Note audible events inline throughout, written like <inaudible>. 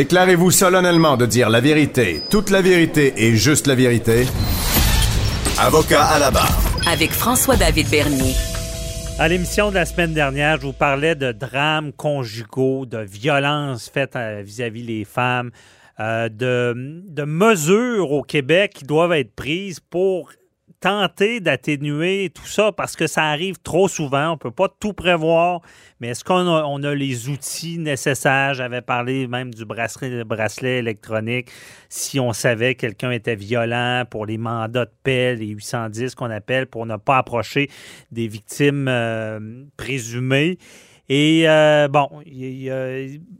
Déclarez-vous solennellement de dire la vérité, toute la vérité et juste la vérité. Avocat à la barre. Avec François-David Bernier. À l'émission de la semaine dernière, je vous parlais de drames conjugaux, de violences faites euh, vis-à-vis les femmes, euh, de, de mesures au Québec qui doivent être prises pour tenter d'atténuer tout ça parce que ça arrive trop souvent. On ne peut pas tout prévoir, mais est-ce qu'on a, les outils nécessaires? J'avais parlé même du bracelet, électronique. Si on savait que quelqu'un était violent pour les mandats de paix, les 810 qu'on appelle, pour ne pas approcher des victimes euh, présumées. Et euh, bon,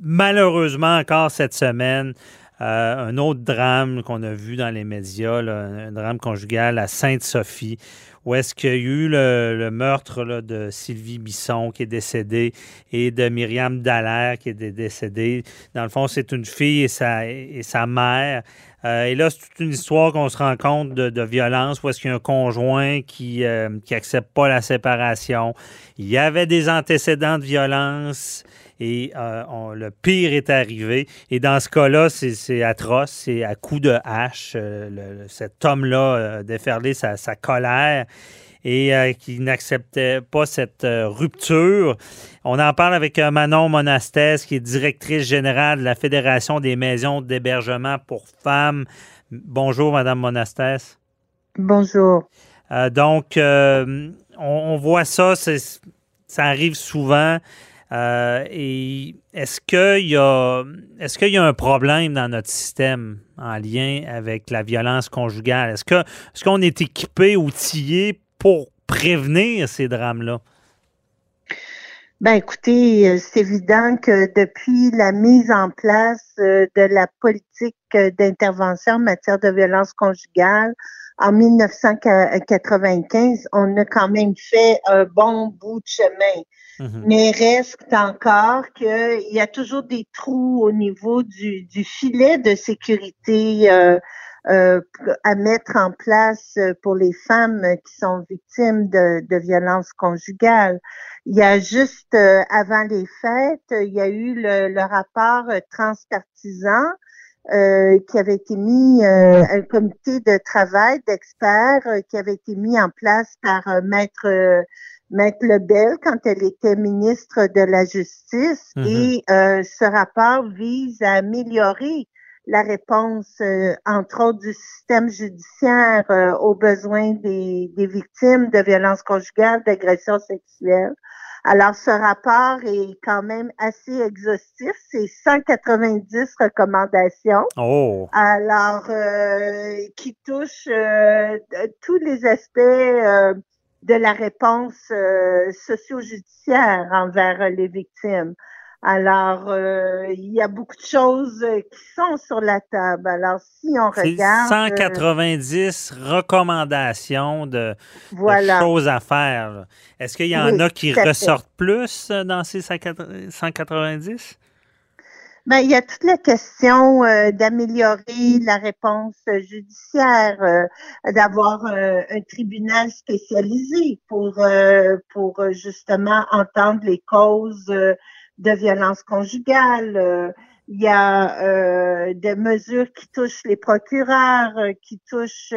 malheureusement encore cette semaine, euh, un autre drame qu'on a vu dans les médias, un drame conjugal à Sainte-Sophie, où est-ce qu'il y a eu le, meurtre de Sylvie Bisson qui est décédée et de Myriam Dallaire qui est décédée. Dans le fond, c'est une fille et sa, et sa mère. Euh, et là, c'est toute une histoire qu'on se rend compte de, violence, où est-ce qu'il y a un conjoint qui euh, qui accepte pas la séparation. Il y avait des antécédents de violence et euh, le pire est arrivé. Et dans ce cas-là, c'est- atroce, c'est à coup de hache. euh, cet homme-là euh, déferlé sa, sa colère et euh, qui n'acceptait pas cette euh, rupture. On en parle avec euh, Manon Monastès, qui est directrice générale de la Fédération des maisons d'hébergement pour femmes. Bonjour, Madame Monastès. Bonjour. Euh, donc, on, on voit ça, ça arrive souvent. Et est-ce qu'il y a est-ce qu'il y a un problème dans notre système en lien avec la violence conjugale? Est-ce que est-ce qu'on est équipé, outillé pour prévenir ces drames-là? Ben écoutez, euh, c'est évident que depuis la mise en place euh, de la politique euh, d'intervention en matière de violence conjugale en 1995, on a quand même fait un bon bout de chemin. Mhm. Mais reste encore qu'il y a toujours des trous au niveau du, du filet de sécurité euh, euh, à mettre en place euh, pour les femmes qui sont victimes de, de violences conjugales. Il y a juste euh, avant les fêtes, il y a eu le, le rapport euh, transpartisan euh, qui avait été mis, euh, un comité de travail d'experts euh, qui avait été mis en place par euh, maître Maître Lebel quand elle était ministre de la Justice Mhm. et euh, ce rapport vise à améliorer la réponse, euh, entre autres, du système judiciaire euh, aux besoins des, des victimes de violences conjugales, d'agressions sexuelles. Alors, ce rapport est quand même assez exhaustif. C'est 190 recommandations. Oh, Alors, euh, qui touche euh, tous les aspects euh, de la réponse euh, socio-judiciaire envers les victimes. Alors, euh, il y a beaucoup de choses qui sont sur la table. Alors, si on regarde, euh, 190 recommandations de, de choses à faire. Est-ce qu'il y en Oui, a qui ressortent plus euh, dans ces 190? Ben, il y a toute la question euh, d'améliorer la réponse judiciaire, euh, d'avoir euh, un tribunal spécialisé pour pour justement entendre les causes de violence conjugale. Euh, il y a euh, des mesures qui touchent les procureurs, euh, qui touchent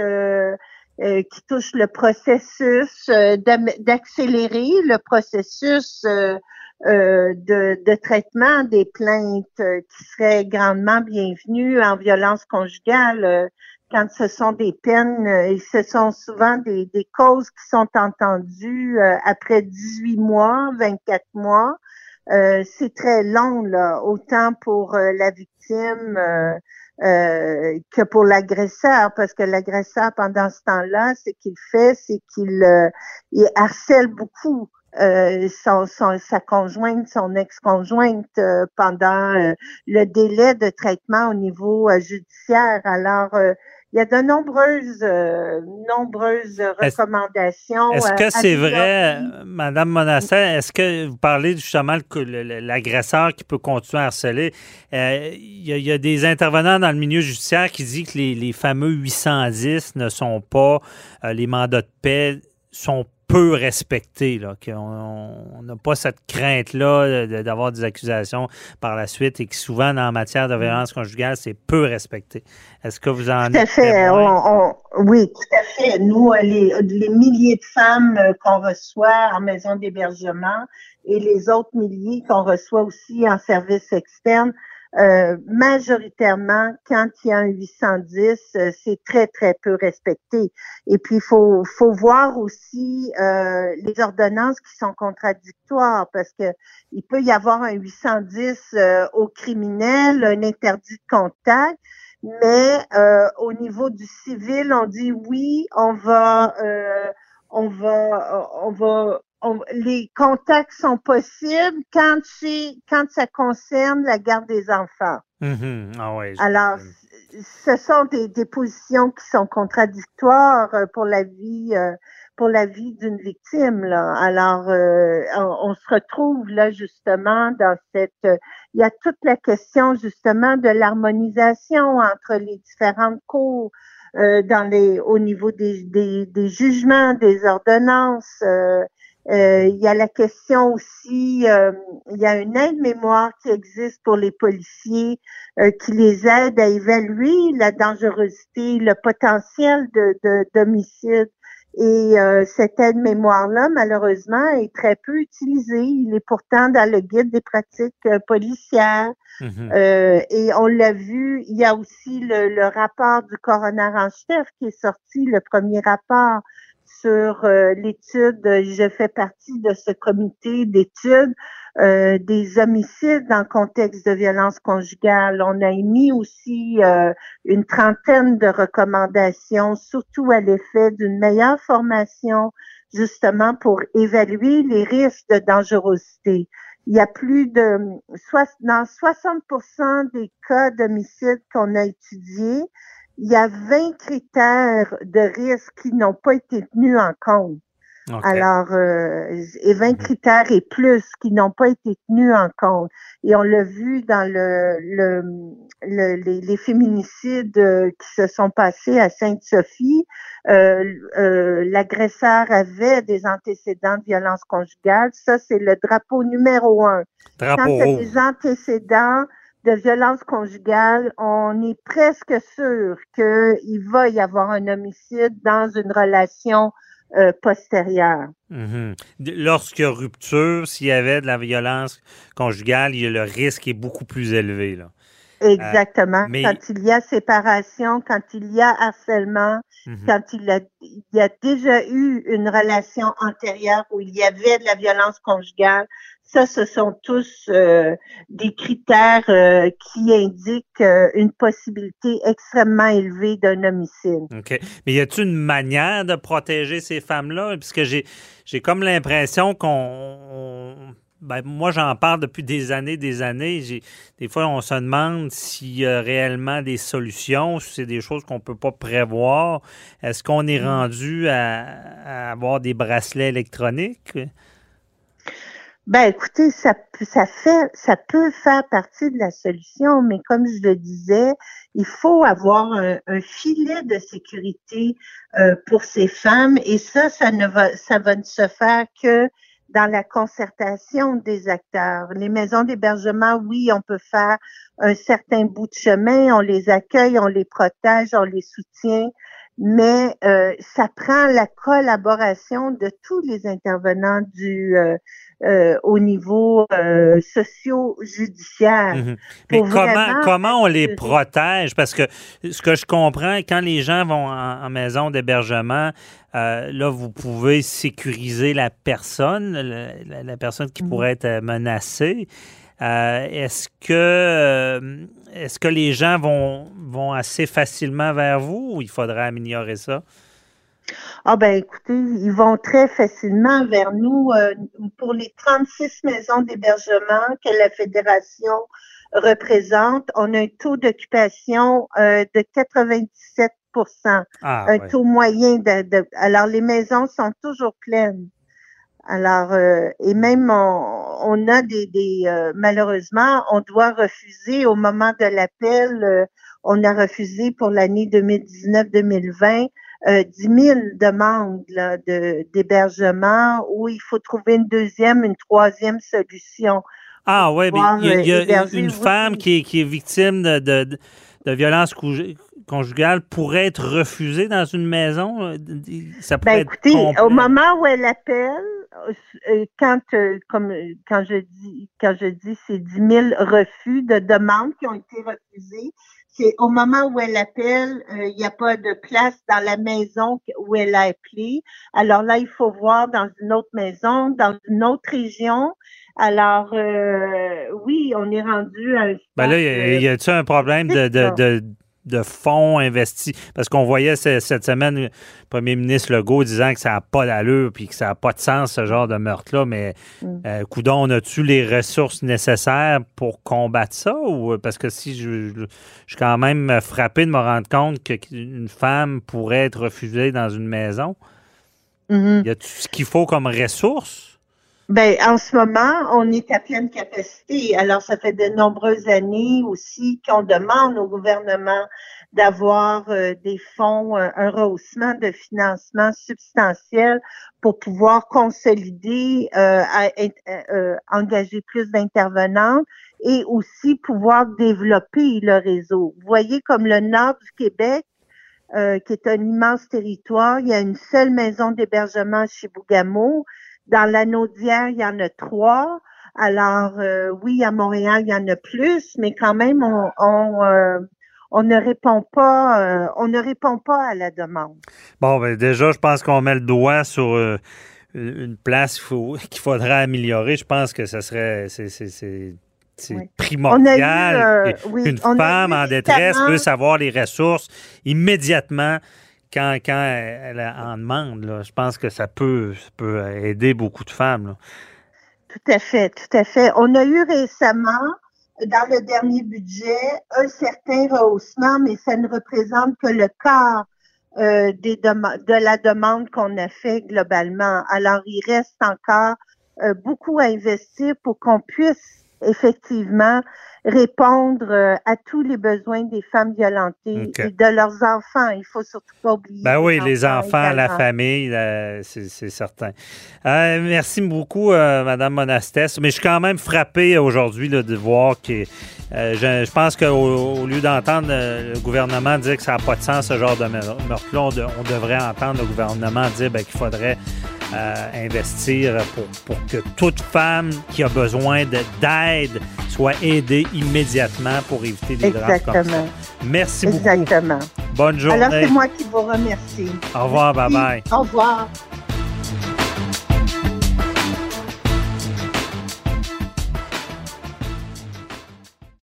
qui touchent le processus, d'accélérer le processus de, traitement des plaintes qui seraient grandement bienvenues en violence conjugale quand ce sont des peines et ce sont souvent des, des causes qui sont entendues après 18 mois, 24 mois. Euh, c'est très long, là, autant pour euh, la victime euh, euh, que pour l'agresseur, parce que l'agresseur, pendant ce temps-là, ce qu'il fait, c'est qu'il euh, il harcèle beaucoup euh, son, son- sa conjointe, son ex-conjointe pendant le délai de traitement au niveau judiciaire. Alors, il y a de nombreuses, euh, nombreuses recommandations. Est-ce euh, que c'est vrai, Madame Monassin, est-ce que vous parlez justement le- l'agresseur qui peut continuer à harceler? euh, Il y, a- il y a des intervenants dans le milieu judiciaire qui disent que les, les fameux 810 ne sont pas, euh, les mandats de paix sont peu respectés, là, qu'on on n'a pas cette crainte-là de- d'avoir des accusations par la suite et que souvent, en matière de violence conjugale, c'est peu respecté. Est-ce que vous en Tout à fait. témoin? On- on- oui, tout à fait. Nous, euh, les, les milliers de femmes euh, qu'on reçoit en maison d'hébergement et les autres milliers qu'on reçoit aussi en service externe, euh, majoritairement, quand il y a un 810, euh, c'est très, très peu respecté. Et puis, il faut, faut voir aussi euh, les ordonnances qui sont contradictoires parce que il peut y avoir un 810 euh, au criminel, un interdit de contact, mais au niveau du civil, on dit oui, on va, on va, on va, on- les contacts sont possibles quand c'est, quand ça concerne la garde des enfants. Mhm. Ah ouais, Alors, ce sont des, des positions qui sont contradictoires euh, pour la vie, euh, pour la vie d'une victime. Là. Alors, euh, on, on se retrouve là justement dans cette. euh, il y a toute la question justement de l'harmonisation entre les différentes cours. euh, dans les, au niveau des, des, des jugements, des ordonnances, euh, il y a la question aussi, euh, il y a une aide-mémoire qui existe pour les policiers euh, qui les aide à évaluer la dangerosité, le potentiel de, de, d'homicide. Et euh, cette aide-mémoire-là, malheureusement, est très peu utilisée. Il est pourtant dans le guide des pratiques euh, policières. Mhm. Euh, et on l'a vu, il y a aussi le, le rapport du coroner en chef qui est sorti, le premier rapport sur euh, l'étude. Je fais partie de ce comité d'études euh, des homicides en contexte de violence conjugale. On a émis aussi euh, une trentaine de recommandations, surtout à l'effet d'une meilleure formation, justement pour évaluer les risques de dangerosité. Il y a plus de dans 60% des cas d'homicide qu'on a étudiés, il y a 20 critères de risque qui n'ont pas été tenus en compte. Alors, euh, et 20 Mhm. critères et plus qui n'ont pas été tenus en compte. Et on l'a vu dans le, le, le- les, les féminicides euh, qui se sont passés à Sainte-Sophie. Euh, euh, L'agresseur avait des antécédents de violence conjugale. Ça, c'est le drapeau numéro un. Quand Drapeau a rouge. des antécédents de violence conjugale, on est presque sûr qu'il va y avoir un homicide dans une relation euh, postérieure. Lorsqu'il y a rupture, s'il y avait de la violence conjugale, le risque est beaucoup plus élevé. Exactement. Euh, mais- Quand il y a séparation, quand il y a harcèlement, Mhm. quand il, a, il y a déjà eu une relation antérieure où il y avait de la violence conjugale, ça, ce sont tous euh, des critères euh, qui indiquent euh, une possibilité extrêmement élevée d'un homicide. OK. Mais y a-t-il une manière de protéger ces femmes-là? Puisque j'ai, j'ai comme l'impression qu'on. Ben, moi, j'en parle depuis des années, des années. J'ai, des fois, on se demande s'il y a réellement des solutions, si c'est des choses qu'on ne peut pas prévoir. Est-ce qu'on est rendu à, à avoir des bracelets électroniques? Ben, écoutez, ça, peut- ça fait, ça peut faire partie de la solution, mais comme je le disais, il faut avoir un, un filet de sécurité euh, pour ces femmes, et ça, ça ne va, ça va ne se faire que dans la concertation des acteurs. Les maisons d'hébergement, oui, on peut faire un certain bout de chemin, on les accueille, on les protège, on les soutient, mais euh, ça prend la collaboration de tous les intervenants du euh, euh, au niveau euh, socio-judiciaire. Mhm. Mais comment, comment on les protège? Parce que ce que je comprends, quand les gens vont en, en maison d'hébergement, euh, là, vous pouvez sécuriser la personne, la, personne qui Mhm. pourrait être menacée. Euh, est-ce que est-ce que les gens vont, vont assez facilement vers vous ou il faudrait améliorer ça? Ah ben écoutez, ils vont très facilement vers nous euh, pour les 36 maisons d'hébergement que la fédération représente. On a un taux d'occupation euh, de 97 Ah, un ouais. taux moyen de, de- alors les maisons sont toujours pleines. Alors euh, et même on, on a des, des malheureusement on doit refuser au moment de l'appel on a refusé pour l'année 2019-2020 euh, 10 000 demandes là, de d'hébergement où il faut trouver une deuxième une troisième solution. Ah oui, mais il y a, il y a euh, une oui. femme qui est, qui est victime de, de, de- de violence conju- conjugale pourrait être refusée dans une maison. euh, Ça pourrait Ben être écoutez, complet. au moment où elle appelle, euh, quand euh, comme euh, quand je dis quand je dis c'est 10 000 refus de demandes qui ont été refusés, c'est au moment où elle appelle, euh, il n'y a pas de place dans la maison où elle a appelé. Alors là, il faut voir dans une autre maison, dans une autre région. Alors euh, oui, on est rendu à un Ben là, y a- y a-tu un problème de, de, de, de fonds investis? Parce qu'on voyait ce- cette semaine le premier ministre Legault disant que ça n'a pas d'allure puis que ça n'a pas de sens, ce genre de meurtre-là. Mais, Mm. euh, coudon, on a-tu les ressources nécessaires pour combattre ça? Ou, parce que si je, je, je suis quand même frappé de me rendre compte qu'une femme pourrait être refusée dans une maison. Mhm. Y a-tu ce qu'il faut comme ressources? Ben, en ce moment, on est à pleine capacité. Alors, ça fait de nombreuses années aussi qu'on demande au gouvernement d'avoir euh, des fonds, euh, un rehaussement de financement substantiel pour pouvoir consolider, euh, à- euh, engager plus d'intervenants et aussi pouvoir développer le réseau. Vous voyez, comme le nord du Québec, euh, qui est un immense territoire, il y a une seule maison d'hébergement chez Bougamo. Dans l'anneau d'hier, il y en a trois. Alors, euh, oui, à Montréal, il y en a plus, mais quand même, on, on, euh, on ne répond pas, euh, on ne répond pas à la demande. Bon, ben déjà, je pense qu'on met le doigt sur euh, une place qu'il <laughs> faudrait améliorer. Je pense que ça serait c'est, Oui. primordial eu, euh, oui, a femme en détresse récemment- puisse avoir les ressources immédiatement quand, elle en demande. Je pense que ça peut, aider beaucoup de femmes. Tout à fait, tout à fait. On a eu récemment, dans le dernier budget, un certain rehaussement, mais ça ne représente que le quart euh, de la demande qu'on a fait globalement. Alors, il reste encore euh, beaucoup à investir pour qu'on puisse effectivement répondre euh, à tous les besoins des femmes violentées et de leurs enfants. Il faut surtout pas oublier. Ben oui, les enfants, la famille, la- c'est c'est certain. Euh, merci beaucoup, euh, Madame Monastès. Mais je suis quand même frappé aujourd'hui de voir que euh, je, je pense qu'au au lieu d'entendre euh, le gouvernement dire que ça n'a pas de sens, ce genre de meurtre-là, on, de- on devrait entendre le gouvernement dire ben, qu'il faudrait euh, investir pour, pour que toute femme qui a besoin de- d'aide soit aidée immédiatement pour éviter des drames comme ça. Exactement. Merci beaucoup. Exactement. Bonne journée. Alors, c'est moi qui vous remercie. Au revoir, bye bye. Au revoir.